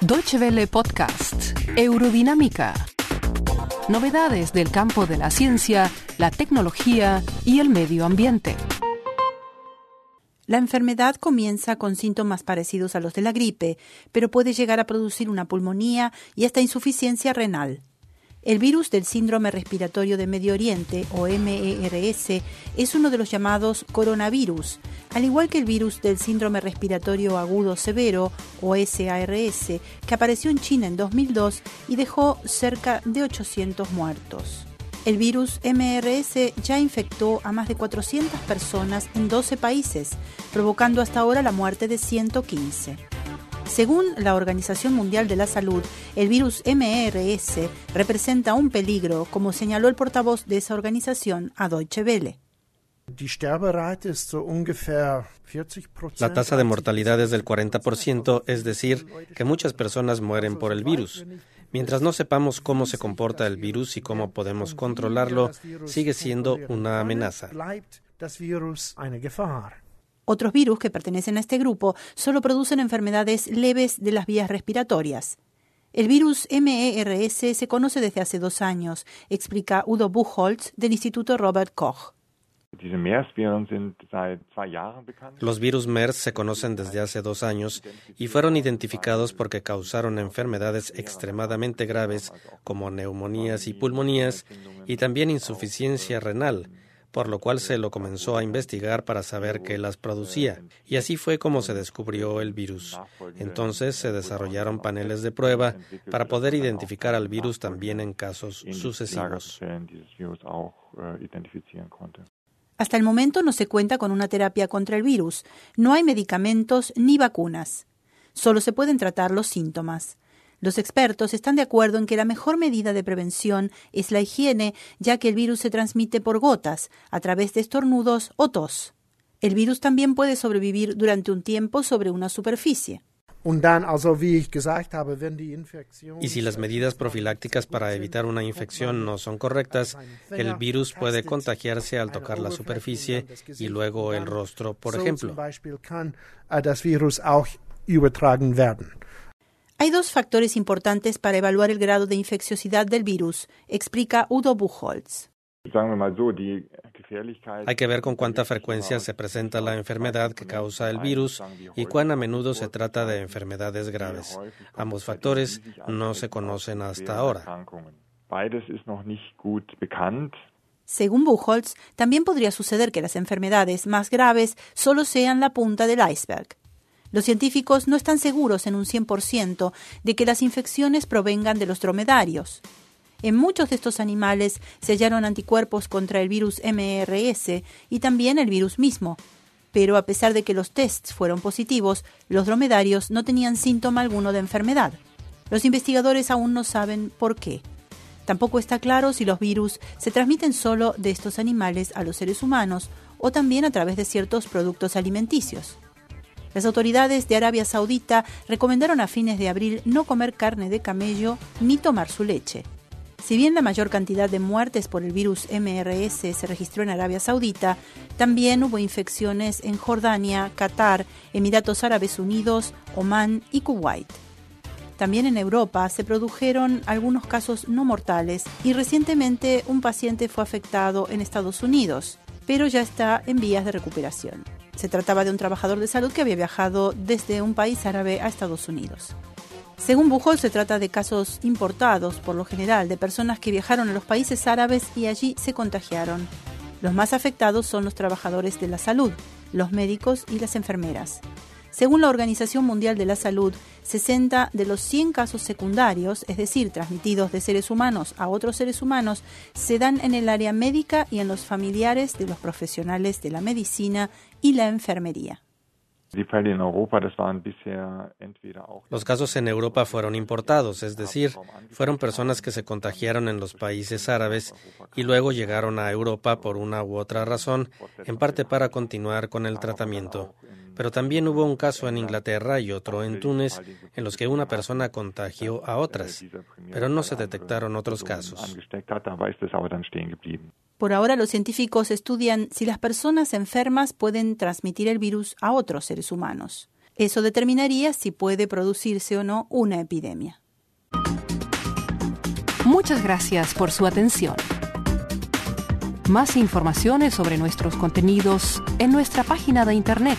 Deutsche Welle Podcast, Eurodinámica. Novedades del campo de la ciencia, la tecnología y el medio ambiente. La enfermedad comienza con síntomas parecidos a los de la gripe, pero puede llegar a producir una pulmonía y hasta insuficiencia renal. El virus del síndrome respiratorio de Medio Oriente, o MERS, es uno de los llamados coronavirus, al igual que el virus del síndrome respiratorio agudo severo, o SARS, que apareció en China en 2002 y dejó cerca de 800 muertos. El virus MRS ya infectó a más de 400 personas en 12 países, provocando hasta ahora la muerte de 115. Según la Organización Mundial de la Salud, el virus MERS representa un peligro, como señaló el portavoz de esa organización a Deutsche Welle. La tasa de mortalidad es del 40%, es decir, que muchas personas mueren por el virus. Mientras no sepamos cómo se comporta el virus y cómo podemos controlarlo, sigue siendo una amenaza. Otros virus que pertenecen a este grupo solo producen enfermedades leves de las vías respiratorias. El virus MERS se conoce desde hace dos años, explica Udo Buchholz del Instituto Robert Koch. Los virus MERS se conocen desde hace dos años y fueron identificados porque causaron enfermedades extremadamente graves como neumonías y pulmonías y también insuficiencia renal por lo cual se lo comenzó a investigar para saber qué las producía. Y así fue como se descubrió el virus. Entonces se desarrollaron paneles de prueba para poder identificar al virus también en casos sucesivos. Hasta el momento no se cuenta con una terapia contra el virus, no hay medicamentos ni vacunas. Solo se pueden tratar los síntomas. Los expertos están de acuerdo en que la mejor medida de prevención es la higiene, ya que el virus se transmite por gotas, a través de estornudos o tos. El virus también puede sobrevivir durante un tiempo sobre una superficie. Y si las medidas profilácticas para evitar una infección no son correctas, el virus puede contagiarse al tocar la superficie y luego el rostro, por ejemplo. Hay dos factores importantes para evaluar el grado de infecciosidad del virus, explica Udo Buchholz. Hay que ver con cuánta frecuencia se presenta la enfermedad que causa el virus y cuán a menudo se trata de enfermedades graves. Ambos factores no se conocen hasta ahora. Según Buchholz, también podría suceder que las enfermedades más graves solo sean la punta del iceberg. Los científicos no están seguros en un 100% de que las infecciones provengan de los dromedarios. En muchos de estos animales se hallaron anticuerpos contra el virus MRS y también el virus mismo. Pero a pesar de que los tests fueron positivos, los dromedarios no tenían síntoma alguno de enfermedad. Los investigadores aún no saben por qué. Tampoco está claro si los virus se transmiten solo de estos animales a los seres humanos o también a través de ciertos productos alimenticios. Las autoridades de Arabia Saudita recomendaron a fines de abril no comer carne de camello ni tomar su leche. Si bien la mayor cantidad de muertes por el virus MRS se registró en Arabia Saudita, también hubo infecciones en Jordania, Qatar, Emiratos Árabes Unidos, Omán y Kuwait. También en Europa se produjeron algunos casos no mortales y recientemente un paciente fue afectado en Estados Unidos, pero ya está en vías de recuperación. Se trataba de un trabajador de salud que había viajado desde un país árabe a Estados Unidos. Según Bujol, se trata de casos importados, por lo general, de personas que viajaron a los países árabes y allí se contagiaron. Los más afectados son los trabajadores de la salud, los médicos y las enfermeras. Según la Organización Mundial de la Salud, 60 de los 100 casos secundarios, es decir, transmitidos de seres humanos a otros seres humanos, se dan en el área médica y en los familiares de los profesionales de la medicina y la enfermería. Los casos en Europa fueron importados, es decir, fueron personas que se contagiaron en los países árabes y luego llegaron a Europa por una u otra razón, en parte para continuar con el tratamiento. Pero también hubo un caso en Inglaterra y otro en Túnez en los que una persona contagió a otras, pero no se detectaron otros casos. Por ahora los científicos estudian si las personas enfermas pueden transmitir el virus a otros seres humanos. Eso determinaría si puede producirse o no una epidemia. Muchas gracias por su atención. Más informaciones sobre nuestros contenidos en nuestra página de internet